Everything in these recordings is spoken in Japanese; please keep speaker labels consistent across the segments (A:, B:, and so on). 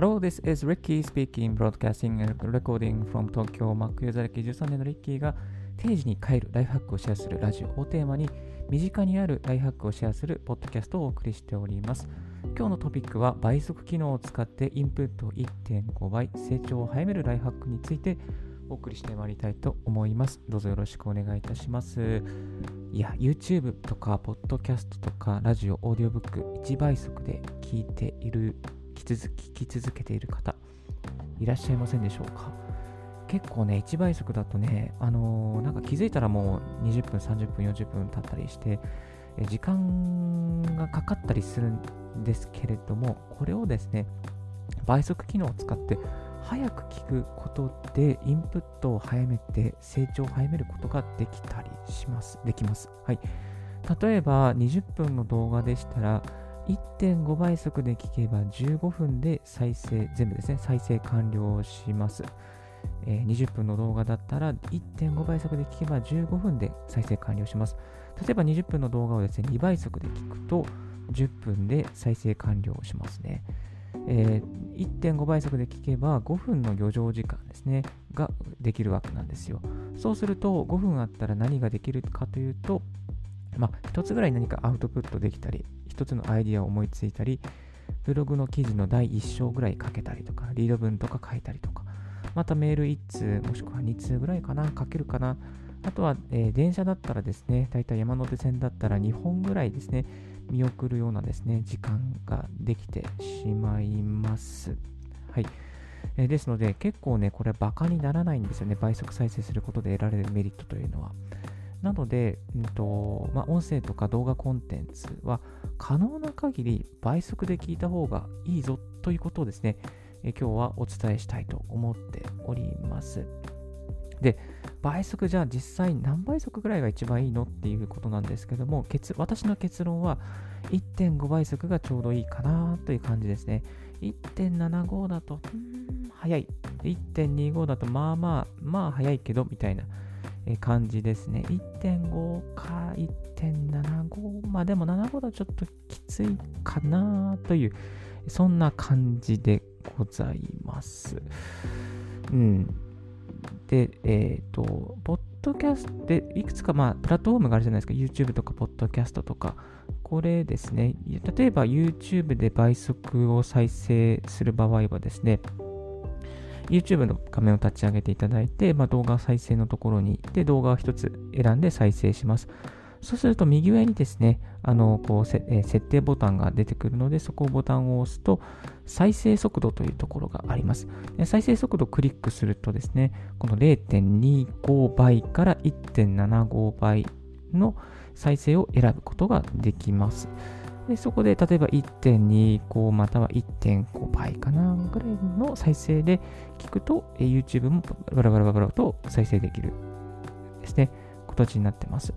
A: Hello, this is Ricky speaking, broadcasting and recording from Tokyo. Mac ユーザー歴13年のリッキーが定時に帰るライフハックをシェアするラジオをテーマに身近にあるライフハックをシェアするポッドキャストをお送りしております。今日のトピックは倍速機能を使ってインプット1.5倍成長を早めるライフハックについてお送りしてまいりたいと思います。どうぞよろしくお願いいたします。いや、YouTube とか、ポッドキャストとか、ラジオ、オーディオブック、1倍速で聞いている聞き続けている方、いらっしゃいませんでしょうか？結構ね、1倍速だとね、あのー、なんか気づいたらもう20分、30分、40分経ったりして、時間がかかったりするんですけれども、これをですね、倍速機能を使って早く聞くことでインプットを早めて成長を早めることができたりします。できます。はい。例えば20分の動画でしたら、1.5倍速で聞けば15分で再生、全部ですね、再生完了します。えー、20分の動画だったら1.5倍速で聞けば15分で再生完了します。例えば20分の動画をですね、2倍速で聞くと10分で再生完了しますね。えー、1.5倍速で聞けば5分の余剰時間ですね、ができるわけなんですよ。そうすると5分あったら何ができるかというと、まあ、1つぐらい何かアウトプットできたり、一つのアイディアを思いついたり、ブログの記事の第1章ぐらい書けたりとか、リード文とか書いたりとか、またメール1通、もしくは2通ぐらいかな、書けるかな。あとは、えー、電車だったらですね、だいたい山手線だったら2本ぐらいですね、見送るようなですね、時間ができてしまいます。はい。えー、ですので、結構ね、これバカにならないんですよね、倍速再生することで得られるメリットというのは。なので、うんとまあ、音声とか動画コンテンツは可能な限り倍速で聞いた方がいいぞということをですね、え今日はお伝えしたいと思っております。で、倍速じゃあ実際何倍速ぐらいが一番いいのっていうことなんですけども、私の結論は1.5倍速がちょうどいいかなという感じですね。1.75だと、早い。1.25だとまあまあ、まあ早いけどみたいな感じですね。1.5か1.75、まあでも75だちょっときついかなという、そんな感じでございます。うん。で、えっ、ー、と、ポッドキャストで、いくつかまあ、プラットフォームがあるじゃないですか。YouTube とか、ポッドキャストとか。これですね。例えば YouTube で倍速を再生する場合はですね、YouTube の画面を立ち上げていただいて、まあ、動画再生のところに行って動画を一つ選んで再生します。そうすると右上にですね、あのこうせ、えー、設定ボタンが出てくるので、そこをボタンを押すと、再生速度というところがあります。再生速度をクリックするとですね、この0.25倍から1.75倍の再生を選ぶことができます。でそこで例えば1.25または1.5倍かなぐらいの再生で聞くと、え YouTube もバラバラバラバラと再生できるですね、形になってます。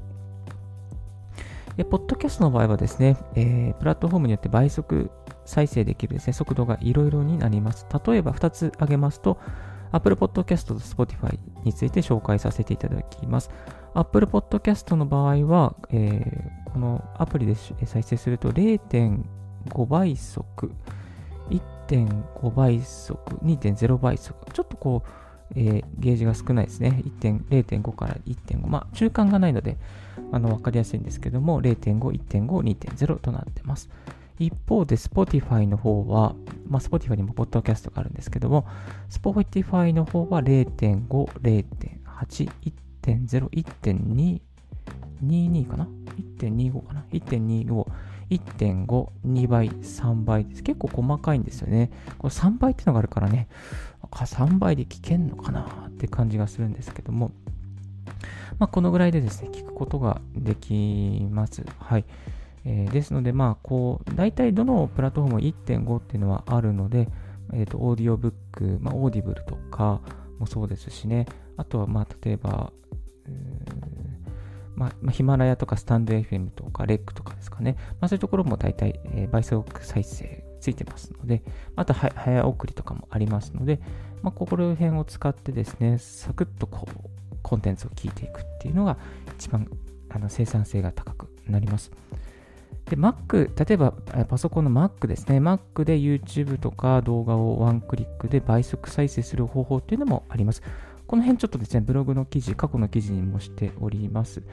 A: で、ポッドキャストの場合はですね、えー、プラットフォームによって倍速再生できるですね、速度がいろいろになります。例えば2つ挙げますと、Apple Podcast と Spotify について紹介させていただきます。Apple Podcast の場合は、えー、このアプリで再生すると0.5倍速、1.5倍速、2.0倍速、ちょっとこう、えー、ゲージが少ないですね。0.5から1.5。まあ、中間がないので、あの、わかりやすいんですけども、0.5、1.5、2.0となってます。一方で Spotify の方は、まあ、Spotify にもポッドキャストがあるんですけども、Spotify の方は0.5、0.8、1.0、1.2、22かな ?1.25 かな ?1.25、1.5、2倍、3倍です。結構細かいんですよね。これ3倍ってのがあるからね、3倍で聞けんのかなって感じがするんですけども、まあ、このぐらいでですね、聞くことができます。はい。えー、ですので、まあ、こう、大体どのプラットフォーム1.5っていうのはあるので、えっ、ー、と、オーディオブック、まあ、オーディブルとかもそうですしね、あとは、まあ、例えば、まあ、ヒマラヤとかスタンド FM とかレックとかですかね。まあ、そういうところも大体、えー、倍速再生ついてますので、あと早送りとかもありますので、まあ、ここら辺を使ってですね、サクッとこう、コンテンツを聞いていくっていうのが一番あの生産性が高くなります。で、Mac、例えばパソコンの Mac ですね。Mac で YouTube とか動画をワンクリックで倍速再生する方法っていうのもあります。この辺ちょっとですね、ブログの記事、過去の記事にもしております。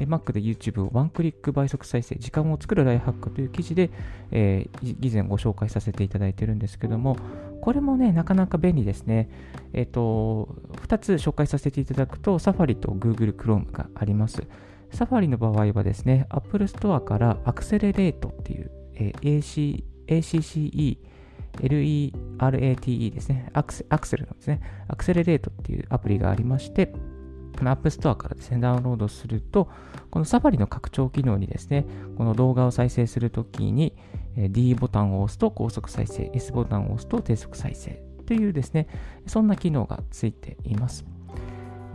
A: え Mac で YouTube をワンクリック倍速再生、時間を作るライハックという記事で、えー、以前ご紹介させていただいてるんですけども、これもね、なかなか便利ですね。えっ、ー、と、2つ紹介させていただくと、Safari と Google Chrome があります。Safari の場合はですね、Apple Store からアクセレレートっていう、えー、AC ACCE RATE ですね、アクセアクセルのですね、アクセレレートっていうアプリがありまして、この App Store からですね、ダウンロードすると、この Safari の拡張機能にですね、この動画を再生するときに、D ボタンを押すと高速再生、S ボタンを押すと低速再生というですね、そんな機能がついています。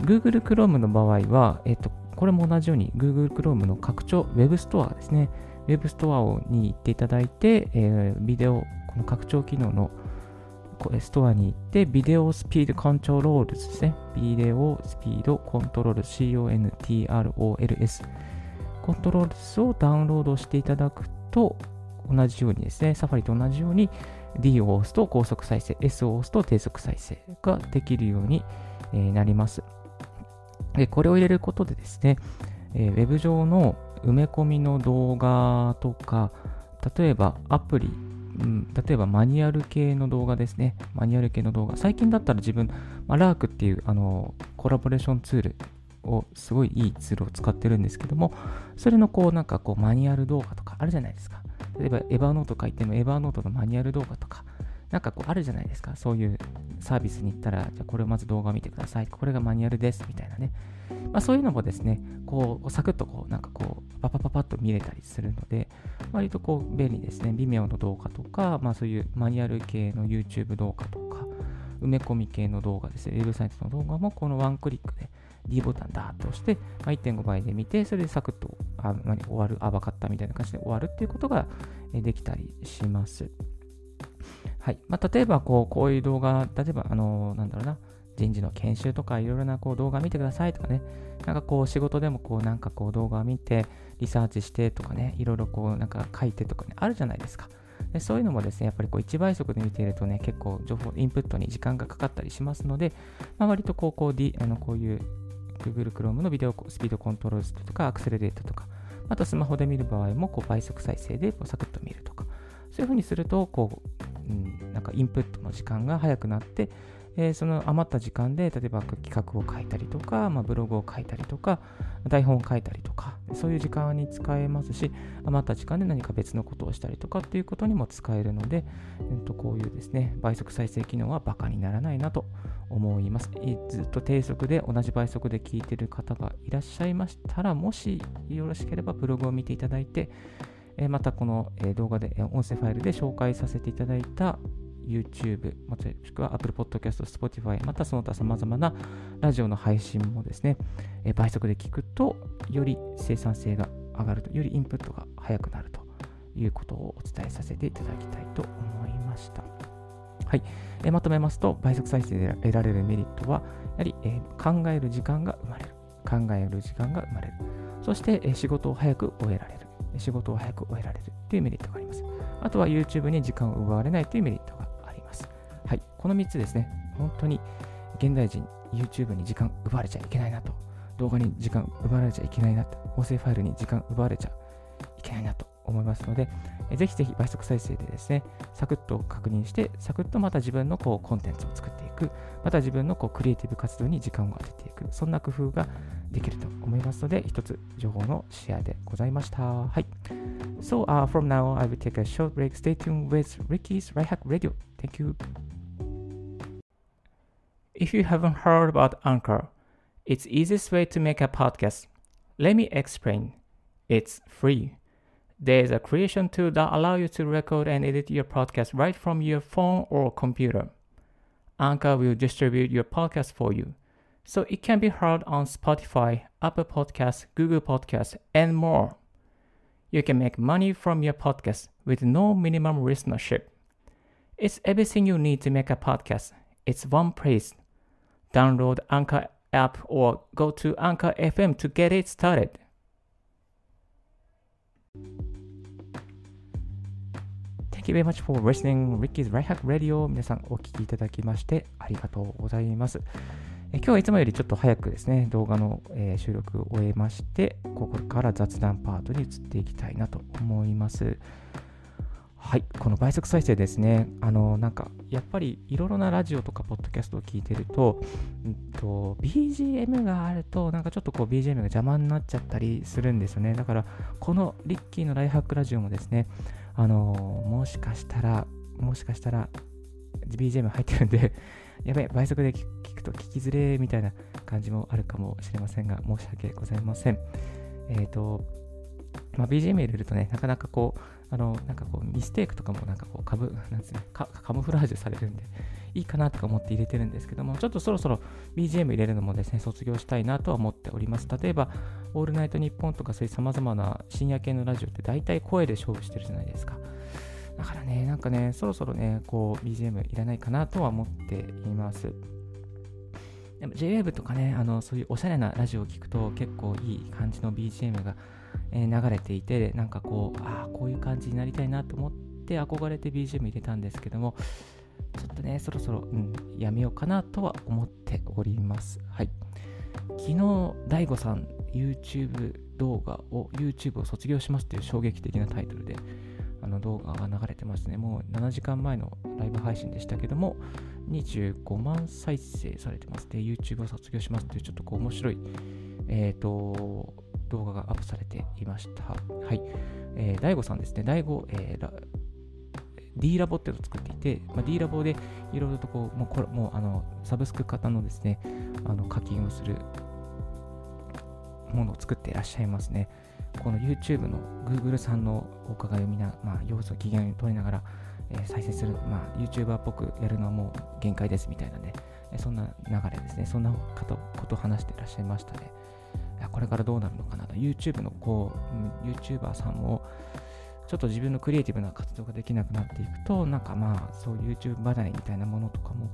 A: Google Chrome の場合は、えっと、これも同じように Google Chrome の拡張 Web ストアですね、Web ストアに行っていただいて、えー、ビデオこの拡張機能のストアに行って、ビデオスピードコントロールですね。ビデオスピードコントロール、CONTROLS。コントロールスをダウンロードしていただくと、同じようにですね、サファリと同じように D を押すと高速再生、S を押すと低速再生ができるようになります。で、これを入れることでですね、えー、ウェブ上の埋め込みの動画とか、例えばアプリうん、例えばマニュアル系の動画ですね。マニュアル系の動画。最近だったら自分、まあ、ラークっていうあのコラボレーションツールを、すごいいいツールを使ってるんですけども、それのこうなんかこうマニュアル動画とかあるじゃないですか。例えばエヴァーノート書いてもエヴァーノートのマニュアル動画とか、なんかこうあるじゃないですか。そういうサービスに行ったら、じゃあこれをまず動画を見てください。これがマニュアルです。みたいなね。まあ、そういうのもですね、こう、サクッとこう、なんかこう、パパパパッと見れたりするので、割とこう、便利ですね。微妙の動画とか、まあそういうマニュアル系の YouTube 動画とか、埋め込み系の動画ですね、ウェブサイトの動画もこのワンクリックで D ボタンだーっと押して、まあ、1.5倍で見て、それでサクッとあ何終わる、あ、分かったみたいな感じで終わるっていうことができたりします。はい。まあ、例えば、こう、こういう動画、例えば、あの、なんだろうな、人事の研修とかいろいろなこう動画見てくださいとかね、なんかこう仕事でもこうなんかこう動画を見てリサーチしてとかね、いろいろこうなんか書いてとかね、あるじゃないですか。でそういうのもですね、やっぱりこう1倍速で見ているとね、結構情報、インプットに時間がかかったりしますので、まあ、割とこうこう、D、あのこういう Google Chrome のビデオスピードコントロールとかアクセレレートとか、あとスマホで見る場合もこう倍速再生でこうサクッと見るとか、そういうふうにすると、こう、うん、なんかインプットの時間が早くなって、えー、その余った時間で、例えば企画を書いたりとか、まあ、ブログを書いたりとか、台本を書いたりとか、そういう時間に使えますし、余った時間で何か別のことをしたりとかっていうことにも使えるので、えー、とこういうですね、倍速再生機能はバカにならないなと思います。ずっと低速で同じ倍速で聞いてる方がいらっしゃいましたら、もしよろしければブログを見ていただいて、またこの動画で、音声ファイルで紹介させていただいた YouTube、もしくは Apple Podcast、Spotify、またその他様々なラジオの配信もですね、え倍速で聞くと、より生産性が上がると、よりインプットが早くなるということをお伝えさせていただきたいと思いました。はい。えまとめますと、倍速再生で得られるメリットは、やはり、え考える時間が生まれる。考える時間が生まれる。そして、え仕事を早く終えられる。仕事を早く終えられるというメリットがあります。あとは YouTube に時間を奪われないというメリットがあります。はい、この3つですね、本当に現代人、YouTube に時間奪われちゃいけないなと、動画に時間奪われちゃいけないなと、音声ファイルに時間奪われちゃないなと思いますので、えぜひぜひ倍速再生でですね、サクッと確認して、サクッとまた自分のこうコンテンツを作っていく、また自分のこうクリエイティブ活動に時間を当てていく、そんな工夫ができると思いますので、一つ情報のシェアでございました。はい。So, uh, from now, I will take a short break. Stay tuned with Ricky's Right Hack Radio. Thank you. If you haven't heard about Anchor, it's easiest way to make a podcast. Let me explain. It's free. There's a creation tool that allows you to record and edit your podcast right from your phone or computer. Anchor will distribute your podcast for you, so it can be heard on Spotify, Apple Podcasts, Google Podcasts, and more. You can make money from your podcast with no minimum listenership. It's everything you need to make a podcast. It's one place download Anchor app or go to Anchor FM to get it started. Thank you very much for listening Ricky's Right Hack Radio 皆さんお聞きいただきましてありがとうございます。え今日はいつもよりちょっと早くですね、動画の、えー、収録を終えまして、ここから雑談パートに移っていきたいなと思います。はい、この倍速再生ですね。あの、なんか、やっぱりいろいろなラジオとかポッドキャストを聞いてると、うんと、BGM があると、なんかちょっとこう BGM が邪魔になっちゃったりするんですよね。だから、このリッキーのライフハックラジオもですね、あの、もしかしたら、もしかしたら BGM 入ってるんで やべえ、倍速で聞くと聞きずれみたいな感じもあるかもしれませんが、申し訳ございません。えっ、ー、と、まあ、BGM 入れるとね、なかなかこう、あの、なんかこう、ミステイクとかもなんかこう、かぶ、なんつうの、カムフラージュされるんで、いいかなとか思って入れてるんですけども、ちょっとそろそろ BGM 入れるのもですね、卒業したいなとは思っております。例えば、オールナイトニッポンとかそういう様々な深夜系のラジオって大体声で勝負してるじゃないですか。だからね、なんかね、そろそろね、こう、BGM いらないかなとは思っています。でも JWAVE とかね、あの、そういうおしゃれなラジオを聞くと結構いい感じの BGM が、え、流れていて、なんかこう、ああ、こういう感じになりたいなと思って憧れて BGM 入れたんですけども、ちょっとね、そろそろ、うん、やめようかなとは思っております。はい。昨日、DAIGO さん、YouTube 動画を、YouTube を卒業しますという衝撃的なタイトルで、あの動画が流れてますね。もう7時間前のライブ配信でしたけども、25万再生されてます。で、YouTube を卒業しますというちょっとこう面白い、えっ、ー、と、動画がアップされていました。はい。えー、大悟さんですね。大悟、えー、D ラボっていうのを作っていて、まあ、D ラボでいろいろとこう、もうこれもうあのサブスク型のですね、あの課金をするものを作っていらっしゃいますね。この YouTube の Google さんのお伺いをみな、まあ、要素を機嫌を取りながら、えー、再生する、まあ、YouTuber っぽくやるのはもう限界ですみたいなね、えー、そんな流れですね。そんなことを話していらっしゃいましたね。これからどうなるのかなと。YouTube のこう、YouTuber さんも、ちょっと自分のクリエイティブな活動ができなくなっていくと、なんかまあ、そう YouTube 離れみたいなものとかも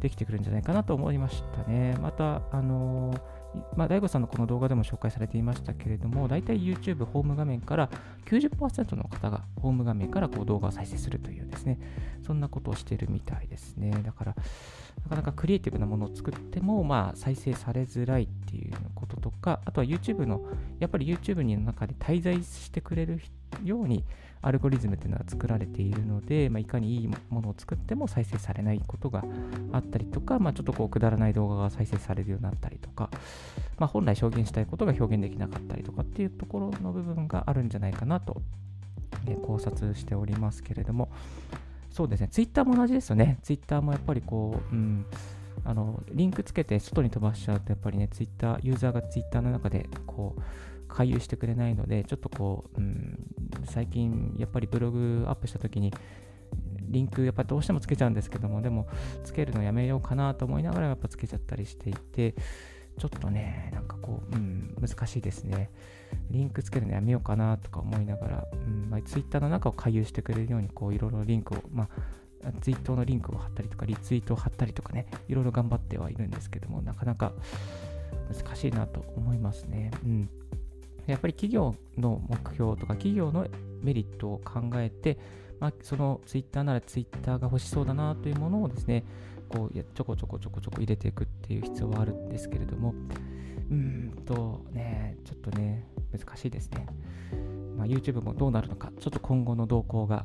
A: できてくるんじゃないかなと思いましたね。また、あのーまあ、大悟さんのこの動画でも紹介されていましたけれども、大体 YouTube ホーム画面から90%の方がホーム画面からこう動画を再生するというですね、そんなことをしているみたいですね。だから、なかなかクリエイティブなものを作っても、まあ、再生されづらいっていうこととか、あとは YouTube の、やっぱり YouTube の中で滞在してくれるように、アルゴリズムっていうのが作られているので、まあ、いかにいいものを作っても再生されないことがあったりとか、まあ、ちょっとこうくだらない動画が再生されるようになったりとか、まあ、本来表現したいことが表現できなかったりとかっていうところの部分があるんじゃないかなと、え考察しておりますけれども、そうですね、ツイッターも同じですよね。ツイッターもやっぱりこう、うん、あのリンクつけて外に飛ばしちゃうと、やっぱりね、ツイッター、ユーザーがツイッターの中でこう、回遊してくれないので、ちょっとこう、うん、最近やっぱりブログアップした時に、リンクやっぱどうしてもつけちゃうんですけども、でもつけるのやめようかなと思いながらやっぱつけちゃったりしていて、ちょっとね、なんかこう、うん、難しいですね。リンクつけるのやめようかなとか思いながら、うんまあ、ツイッターの中を回遊してくれるように、こういろいろリンクを、まあ、ツイートのリンクを貼ったりとか、リツイートを貼ったりとかね、いろいろ頑張ってはいるんですけども、なかなか難しいなと思いますね。うん。やっぱり企業の目標とか企業のメリットを考えて、まあ、そのツイッターならツイッターが欲しそうだなというものをですね、こうちょこちょこちょこちょこ入れていくっていう必要はあるんですけれども、うーんとね、ちょっとね、難しいですね。まあ、YouTube もどうなるのか、ちょっと今後の動向が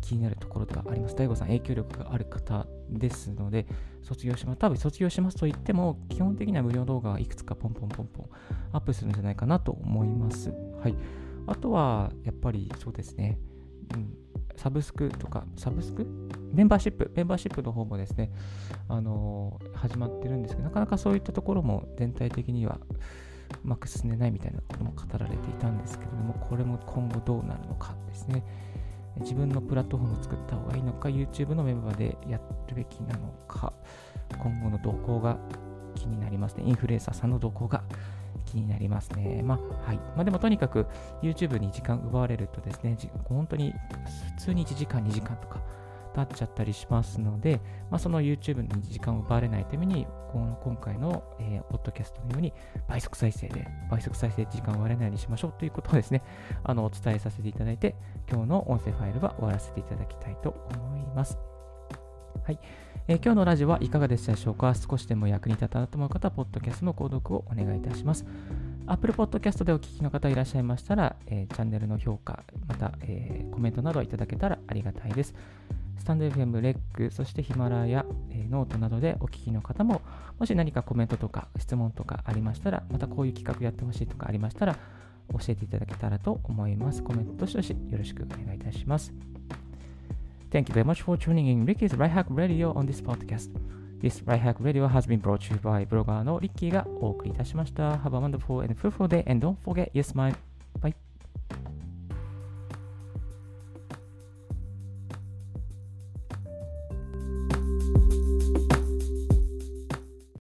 A: 気になるころではあります。大悟さん、影響力がある方ですので、卒業します。多分卒業しますと言っても、基本的には無料動画がいくつかポンポンポンポンアップするんじゃないかなと思います。はい。あとは、やっぱりそうですね、うん、サブスクとか、サブスク？メンバーシップ、メンバーシップの方もですね、あのー、始まってるんですけど、なかなかそういったところも全体的にはうまく進んでないみたいなことも語られていたんですけれども、これも今後どうなるのかですね。自分のプラットフォームを作った方がいいのか、YouTube のメンバーでやるべきなのか、今後の動向が気になりますね。インフルエンサーさんの動向が気になりますね。まあ、はい。まあ、でもとにかく YouTube に時間奪われるとですね、本当に普通に1時間、2時間とか経っちゃったりしますので、まあ、その YouTube に時間を奪われないために、この今回の、えー、ポッドキャストのように倍速再生で、倍速再生時間を割れないようにしましょうということをですね、あのお伝えさせていただいて、今日の音声ファイルは終わらせていただきたいと思います。はい。えー、今日のラジオはいかがでしたでしょうか？少しでも役に立ったなと思う方は、ポッドキャストの購読をお願いいたします。Apple Podcast でお聞きの方いらっしゃいましたら、えー、チャンネルの評価、また、えー、コメントなどいただけたらありがたいです。スタンド FM、レック、そしてヒマラヤ、えー、ノートなどでお聞きの方も、もし何かコメントとか質問とかありましたら、またこういう企画やってほしいとかありましたら、教えていただけたらと思います。コメントどしどしよろしくお願いいたします。Thank you very much for tuning in Ricky's Right Hack Radio on this podcast. This Right Hack Radio has been brought to you by ブロガーのリッキーがお送りいたしました。Have a wonderful and fruitful day and don't forget, Yes Mine. Bye.